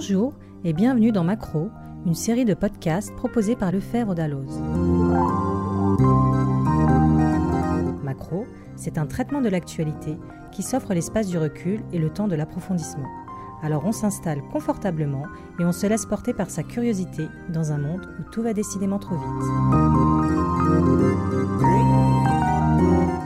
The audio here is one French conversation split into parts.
Bonjour et bienvenue dans Macro, une série de podcasts proposés par Lefebvre Dalloz. Macro, c'est un traitement de l'actualité qui s'offre l'espace du recul et le temps de l'approfondissement. Alors on s'installe confortablement et on se laisse porter par sa curiosité dans un monde où tout va décidément trop vite.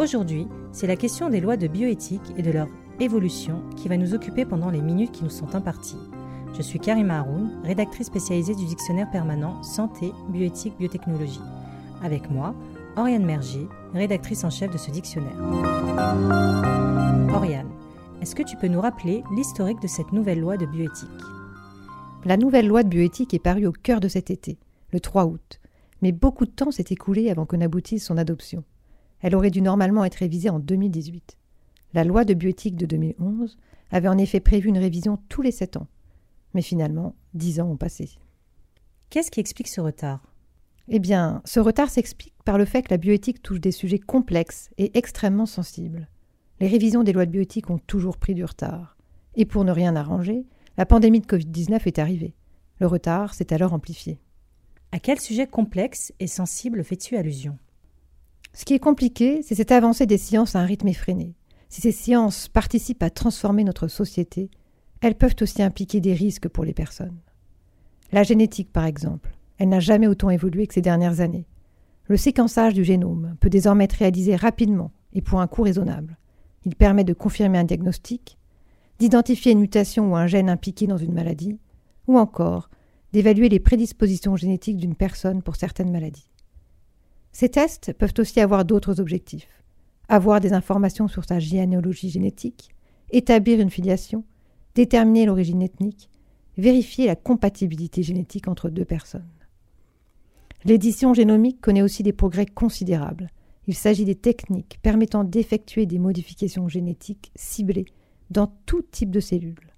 Aujourd'hui, c'est la question des lois de bioéthique et de leur évolution qui va nous occuper pendant les minutes qui nous sont imparties. Je suis Karima Haroun, rédactrice spécialisée du dictionnaire permanent Santé, Bioéthique, Biotechnologie. Avec moi, Oriane Merger, rédactrice en chef de ce dictionnaire. Oriane, est-ce que tu peux nous rappeler l'historique de cette nouvelle loi de bioéthique? La nouvelle loi de bioéthique est parue au cœur de cet été, le 3 août, mais beaucoup de temps s'est écoulé avant qu'on aboutisse son adoption. Elle aurait dû normalement être révisée en 2018. La loi de bioéthique de 2011 avait en effet prévu une révision tous les sept ans. Mais finalement, dix ans ont passé. Qu'est-ce qui explique ce retard? Eh bien, ce retard s'explique par le fait que la bioéthique touche des sujets complexes et extrêmement sensibles. Les révisions des lois de bioéthique ont toujours pris du retard. Et pour ne rien arranger, la pandémie de Covid-19 est arrivée. Le retard s'est alors amplifié. À quel sujet complexe et sensible fais-tu allusion? Ce qui est compliqué, c'est cette avancée des sciences à un rythme effréné. Si ces sciences participent à transformer notre société, elles peuvent aussi impliquer des risques pour les personnes. La génétique, par exemple, elle n'a jamais autant évolué que ces dernières années. Le séquençage du génome peut désormais être réalisé rapidement et pour un coût raisonnable. Il permet de confirmer un diagnostic, d'identifier une mutation ou un gène impliqué dans une maladie, ou encore d'évaluer les prédispositions génétiques d'une personne pour certaines maladies. Ces tests peuvent aussi avoir d'autres objectifs. Avoir des informations sur sa généalogie génétique, établir une filiation, déterminer l'origine ethnique, vérifier la compatibilité génétique entre deux personnes. L'édition génomique connaît aussi des progrès considérables. Il s'agit des techniques permettant d'effectuer des modifications génétiques ciblées dans tout type de cellules.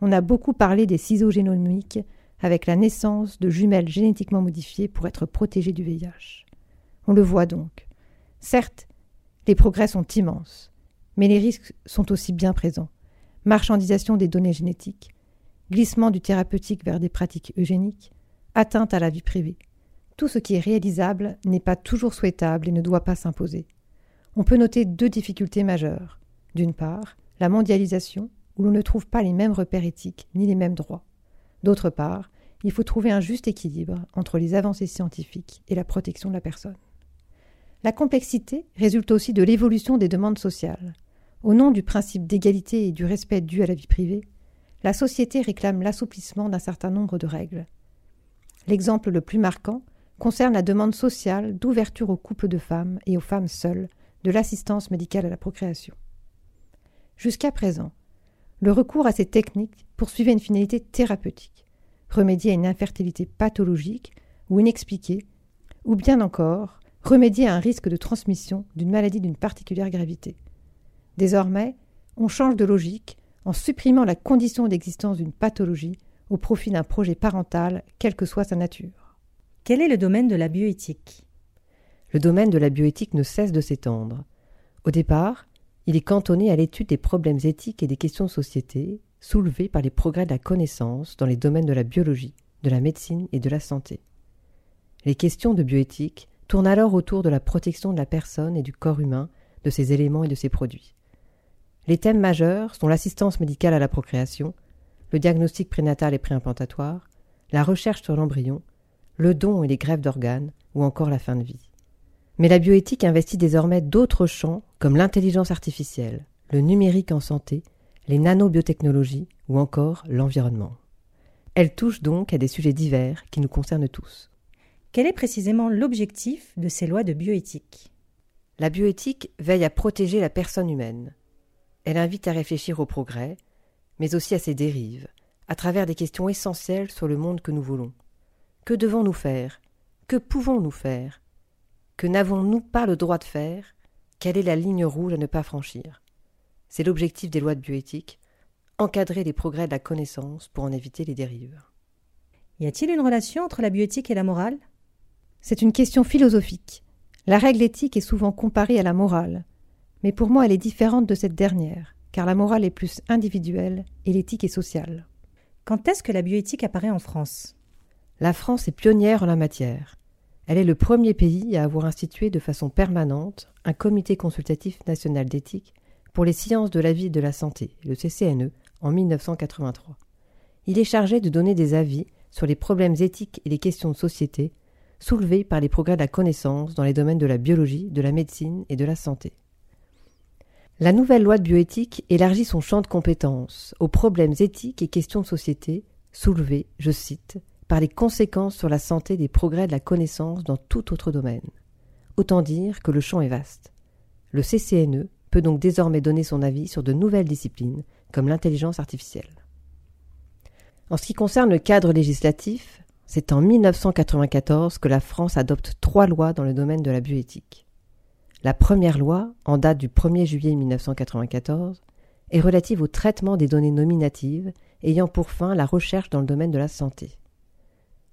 On a beaucoup parlé des ciseaux génomiques avec la naissance de jumelles génétiquement modifiées pour être protégées du VIH. On le voit donc. Certes, les progrès sont immenses, mais les risques sont aussi bien présents marchandisation des données génétiques, glissement du thérapeutique vers des pratiques eugéniques, atteinte à la vie privée. Tout ce qui est réalisable n'est pas toujours souhaitable et ne doit pas s'imposer. On peut noter deux difficultés majeures. D'une part, la mondialisation, où l'on ne trouve pas les mêmes repères éthiques ni les mêmes droits. D'autre part, il faut trouver un juste équilibre entre les avancées scientifiques et la protection de la personne. La complexité résulte aussi de l'évolution des demandes sociales. Au nom du principe d'égalité et du respect dû à la vie privée, la société réclame l'assouplissement d'un certain nombre de règles. L'exemple le plus marquant concerne la demande sociale d'ouverture aux couples de femmes et aux femmes seules de l'assistance médicale à la procréation. Jusqu'à présent, le recours à ces techniques poursuivait une finalité thérapeutique, remédier à une infertilité pathologique ou inexpliquée, ou bien encore remédier à un risque de transmission d'une maladie d'une particulière gravité. Désormais, on change de logique en supprimant la condition d'existence d'une pathologie au profit d'un projet parental, quelle que soit sa nature. Quel est le domaine de la bioéthique? Le domaine de la bioéthique ne cesse de s'étendre. Au départ, il est cantonné à l'étude des problèmes éthiques et des questions de société soulevés par les progrès de la connaissance dans les domaines de la biologie, de la médecine et de la santé. Les questions de bioéthique tournent alors autour de la protection de la personne et du corps humain, de ses éléments et de ses produits. Les thèmes majeurs sont l'assistance médicale à la procréation, le diagnostic prénatal et préimplantatoire, la recherche sur l'embryon, le don et les grèves d'organes, ou encore la fin de vie. Mais la bioéthique investit désormais d'autres champs comme l'intelligence artificielle, le numérique en santé, les nanobiotechnologies ou encore l'environnement. Elle touche donc à des sujets divers qui nous concernent tous. Quel est précisément l'objectif de ces lois de bioéthique? La bioéthique veille à protéger la personne humaine, elle invite à réfléchir au progrès, mais aussi à ses dérives, à travers des questions essentielles sur le monde que nous voulons. Que devons-nous faire? Que pouvons-nous faire? Que n'avons-nous pas le droit de faire? Quelle est la ligne rouge à ne pas franchir? C'est l'objectif des lois de bioéthique, encadrer les progrès de la connaissance pour en éviter les dérives. Y a-t-il une relation entre la bioéthique et la morale? C'est une question philosophique. La règle éthique est souvent comparée à la morale, mais pour moi elle est différente de cette dernière, car la morale est plus individuelle et l'éthique est sociale. Quand est-ce que la bioéthique apparaît en France? La France est pionnière en la matière. Elle est le premier pays à avoir institué de façon permanente un comité consultatif national d'éthique pour les sciences de la vie et de la santé, le CCNE, en 1983. Il est chargé de donner des avis sur les problèmes éthiques et les questions de société soulevés par les progrès de la connaissance dans les domaines de la biologie, de la médecine et de la santé. La nouvelle loi de bioéthique élargit son champ de compétences aux problèmes éthiques et questions de société soulevés, je cite, par les conséquences sur la santé des progrès de la connaissance dans tout autre domaine. Autant dire que le champ est vaste. Le CCNE peut donc désormais donner son avis sur de nouvelles disciplines, comme l'intelligence artificielle. En ce qui concerne le cadre législatif, c'est en 1994 que la France adopte trois lois dans le domaine de la bioéthique. La première loi, en date du 1er juillet 1994, est relative au traitement des données nominatives ayant pour fin la recherche dans le domaine de la santé.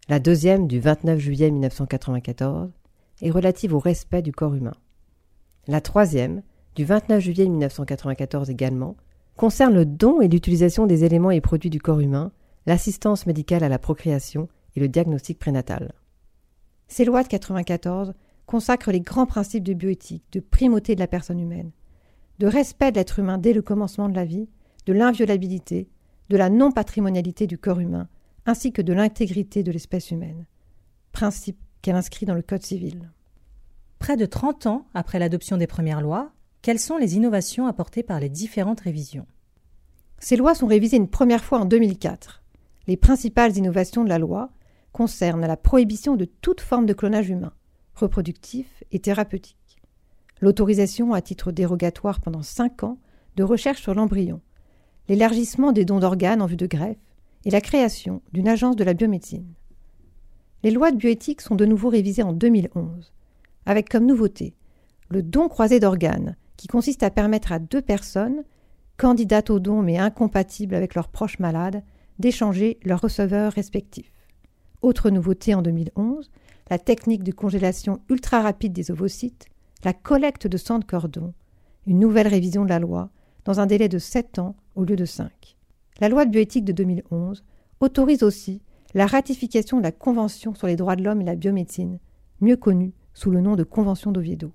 La deuxième, du 29 juillet 1994, est relative au respect du corps humain. La troisième, du 29 juillet 1994 également, concerne le don et l'utilisation des éléments et produits du corps humain, l'assistance médicale à la procréation et le diagnostic prénatal. Ces lois de 1994 consacrent les grands principes de bioéthique, de primauté de la personne humaine, de respect de l'être humain dès le commencement de la vie, de l'inviolabilité, de la non-patrimonialité du corps humain, ainsi que de l'intégrité de l'espèce humaine. Principe qu'elle inscrit dans le Code civil. Près de 30 ans après l'adoption des premières lois, quelles sont les innovations apportées par les différentes révisions? Ces lois sont révisées une première fois en 2004. Les principales innovations de la loi concernent la prohibition de toute forme de clonage humain, reproductif et thérapeutique, l'autorisation à titre dérogatoire pendant 5 ans de recherche sur l'embryon, l'élargissement des dons d'organes en vue de greffe et la création d'une agence de la biomédecine. Les lois de bioéthique sont de nouveau révisées en 2011, avec comme nouveauté le don croisé d'organes, qui consiste à permettre à deux personnes, candidates au don mais incompatibles avec leurs proches malades, d'échanger leurs receveurs respectifs. Autre nouveauté en 2011, la technique de congélation ultra rapide des ovocytes, la collecte de sang de cordon, une nouvelle révision de la loi, dans un délai de 7 ans au lieu de 5. La loi de bioéthique de 2011 autorise aussi la ratification de la Convention sur les droits de l'homme et la biomédecine, mieux connue sous le nom de Convention d'Oviedo.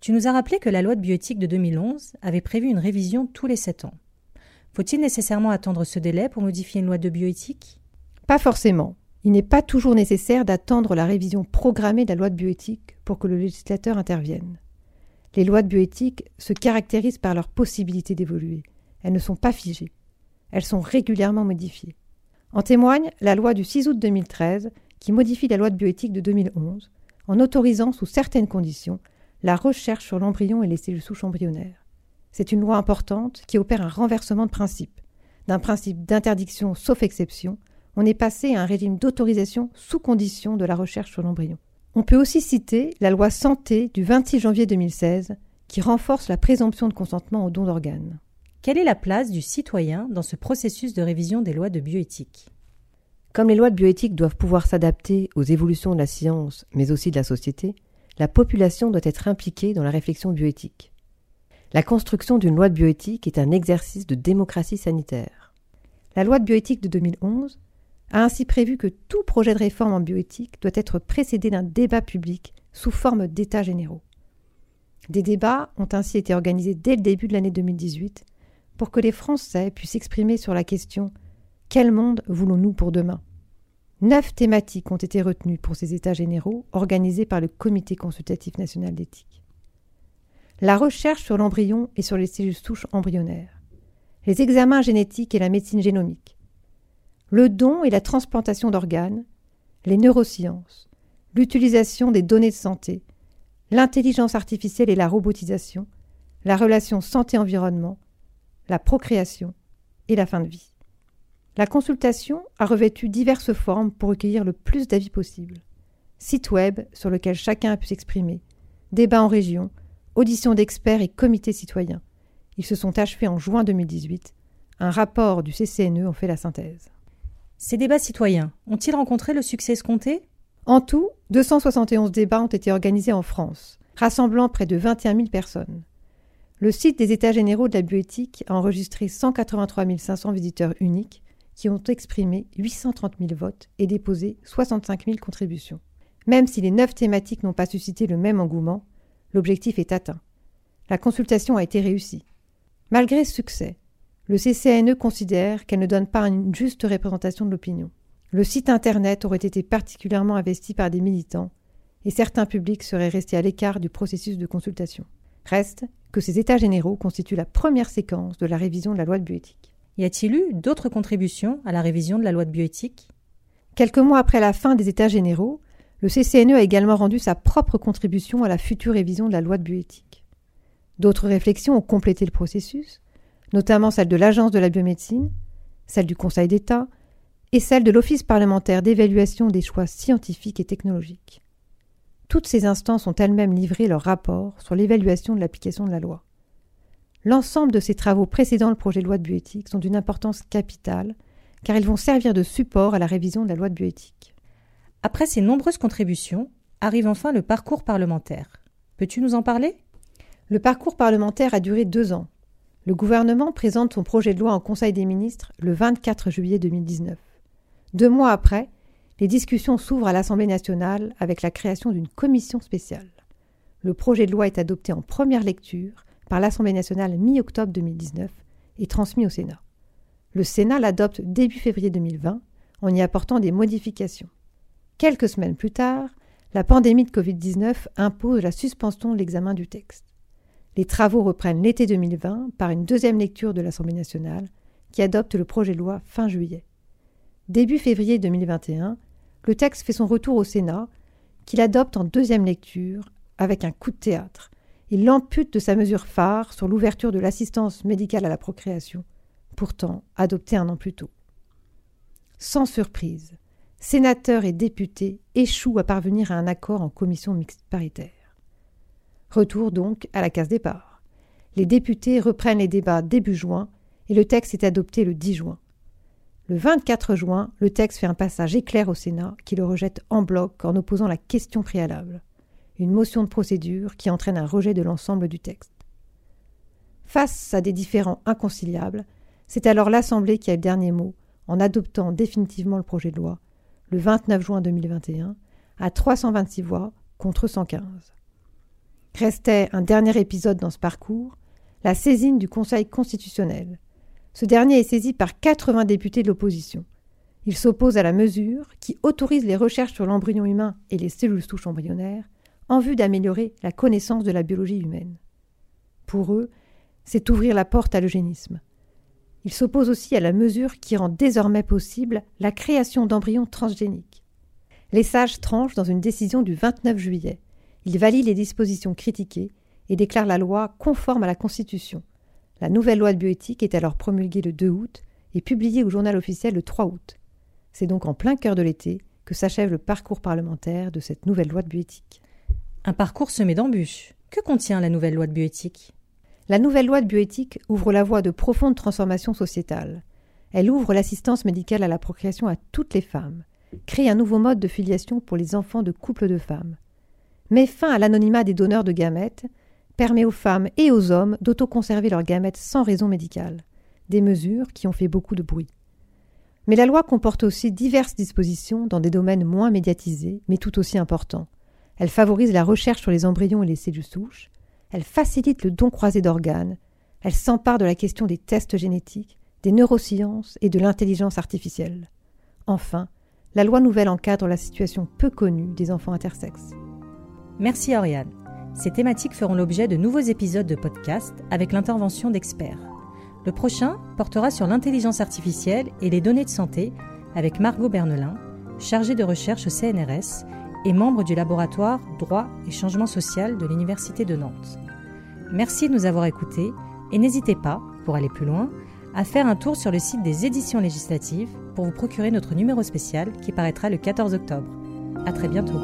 Tu nous as rappelé que la loi de bioéthique de 2011 avait prévu une révision tous les sept ans. Faut-il nécessairement attendre ce délai pour modifier une loi de bioéthique? Pas forcément. Il n'est pas toujours nécessaire d'attendre la révision programmée de la loi de bioéthique pour que le législateur intervienne. Les lois de bioéthique se caractérisent par leur possibilité d'évoluer. Elles ne sont pas figées. Elles sont régulièrement modifiées. En témoigne la loi du 6 août 2013 qui modifie la loi de bioéthique de 2011 en autorisant sous certaines conditions la recherche sur l'embryon et les cellules souches embryonnaires. C'est une loi importante qui opère un renversement de principe. D'un principe d'interdiction sauf exception, on est passé à un régime d'autorisation sous condition de la recherche sur l'embryon. On peut aussi citer la loi Santé du 26 janvier 2016 qui renforce la présomption de consentement au don d'organes. Quelle est la place du citoyen dans ce processus de révision des lois de bioéthique? Comme les lois de bioéthique doivent pouvoir s'adapter aux évolutions de la science, mais aussi de la société, la population doit être impliquée dans la réflexion bioéthique. La construction d'une loi de bioéthique est un exercice de démocratie sanitaire. La loi de bioéthique de 2011 a ainsi prévu que tout projet de réforme en bioéthique doit être précédé d'un débat public sous forme d'états généraux. Des débats ont ainsi été organisés dès le début de l'année 2018 pour que les Français puissent s'exprimer sur la question Quel monde voulons-nous pour demain? Neuf thématiques ont été retenues pour ces États généraux organisés par le Comité consultatif national d'éthique. La recherche sur l'embryon et sur les cellules souches embryonnaires, les examens génétiques et la médecine génomique, le don et la transplantation d'organes, les neurosciences, l'utilisation des données de santé, l'intelligence artificielle et la robotisation, la relation santé-environnement, la procréation et la fin de vie. La consultation a revêtu diverses formes pour recueillir le plus d'avis possible. Site web sur lequel chacun a pu s'exprimer, débats en région, auditions d'experts et comités citoyens. Ils se sont achevés en juin 2018. Un rapport du CCNE en fait la synthèse. Ces débats citoyens ont-ils rencontré le succès escompté? En tout, 271 débats ont été organisés en France, rassemblant près de 21 000 personnes. Le site des États généraux de la bioéthique a enregistré 183 500 visiteurs uniques qui ont exprimé 830 000 votes et déposé 65 000 contributions. Même si les neuf thématiques n'ont pas suscité le même engouement, l'objectif est atteint. La consultation a été réussie. Malgré ce succès, le CCNE considère qu'elle ne donne pas une juste représentation de l'opinion. Le site Internet aurait été particulièrement investi par des militants et certains publics seraient restés à l'écart du processus de consultation. Reste que ces États généraux constituent la première séquence de la révision de la loi de bioéthique. Y a-t-il eu d'autres contributions à la révision de la loi de bioéthique? Quelques mois après la fin des États généraux, le CCNE a également rendu sa propre contribution à la future révision de la loi de bioéthique. D'autres réflexions ont complété le processus, notamment celle de l'Agence de la biomédecine, celle du Conseil d'État et celle de l'Office parlementaire d'évaluation des choix scientifiques et technologiques. Toutes ces instances ont elles-mêmes livré leur rapport sur l'évaluation de l'application de la loi. L'ensemble de ces travaux précédant le projet de loi de bioéthique sont d'une importance capitale, car ils vont servir de support à la révision de la loi de bioéthique. Après ces nombreuses contributions, arrive enfin le parcours parlementaire. Peux-tu nous en parler? Le parcours parlementaire a duré deux ans. Le gouvernement présente son projet de loi en Conseil des ministres le 24 juillet 2019. Deux mois après, les discussions s'ouvrent à l'Assemblée nationale avec la création d'une commission spéciale. Le projet de loi est adopté en première lecture par l'Assemblée nationale mi-octobre 2019 et transmis au Sénat. Le Sénat l'adopte début février 2020 en y apportant des modifications. Quelques semaines plus tard, la pandémie de Covid-19 impose la suspension de l'examen du texte. Les travaux reprennent l'été 2020 par une deuxième lecture de l'Assemblée nationale qui adopte le projet de loi fin juillet. Début février 2021, le texte fait son retour au Sénat, qu'il adopte en deuxième lecture avec un coup de théâtre. Il l'ampute de sa mesure phare sur l'ouverture de l'assistance médicale à la procréation, pourtant adoptée un an plus tôt. Sans surprise, sénateurs et députés échouent à parvenir à un accord en commission mixte paritaire. Retour donc à la case départ. Les députés reprennent les débats début juin et le texte est adopté le 10 juin. Le 24 juin, le texte fait un passage éclair au Sénat qui le rejette en bloc en opposant la question préalable, une motion de procédure qui entraîne un rejet de l'ensemble du texte. Face à des différends inconciliables, c'est alors l'Assemblée qui a le dernier mot en adoptant définitivement le projet de loi le 29 juin 2021 à 326 voix contre 115. Restait un dernier épisode dans ce parcours, la saisine du Conseil constitutionnel, ce dernier est saisi par 80 députés de l'opposition. Il s'oppose à la mesure qui autorise les recherches sur l'embryon humain et les cellules souches embryonnaires en vue d'améliorer la connaissance de la biologie humaine. Pour eux, c'est ouvrir la porte à l'eugénisme. Il s'oppose aussi à la mesure qui rend désormais possible la création d'embryons transgéniques. Les sages tranchent dans une décision du 29 juillet. Ils valident les dispositions critiquées et déclarent la loi conforme à la Constitution, la nouvelle loi de bioéthique est alors promulguée le 2 août et publiée au journal officiel le 3 août. C'est donc en plein cœur de l'été que s'achève le parcours parlementaire de cette nouvelle loi de bioéthique. Un parcours semé d'embûches. Que contient la nouvelle loi de bioéthique? La nouvelle loi de bioéthique ouvre la voie de profondes transformations sociétales. Elle ouvre l'assistance médicale à la procréation à toutes les femmes, crée un nouveau mode de filiation pour les enfants de couples de femmes, met fin à l'anonymat des donneurs de gamètes permet aux femmes et aux hommes d'autoconserver leurs gamètes sans raison médicale, des mesures qui ont fait beaucoup de bruit. Mais la loi comporte aussi diverses dispositions dans des domaines moins médiatisés, mais tout aussi importants. Elle favorise la recherche sur les embryons et les cellules souches, elle facilite le don croisé d'organes, elle s'empare de la question des tests génétiques, des neurosciences et de l'intelligence artificielle. Enfin, la loi nouvelle encadre la situation peu connue des enfants intersexes. Merci Oriane. Ces thématiques feront l'objet de nouveaux épisodes de podcast avec l'intervention d'experts. Le prochain portera sur l'intelligence artificielle et les données de santé avec Margot Bernelin, chargée de recherche au CNRS et membre du laboratoire Droit et Changement Social de l'Université de Nantes. Merci de nous avoir écoutés et n'hésitez pas, pour aller plus loin, à faire un tour sur le site des éditions législatives pour vous procurer notre numéro spécial qui paraîtra le 14 octobre. À très bientôt.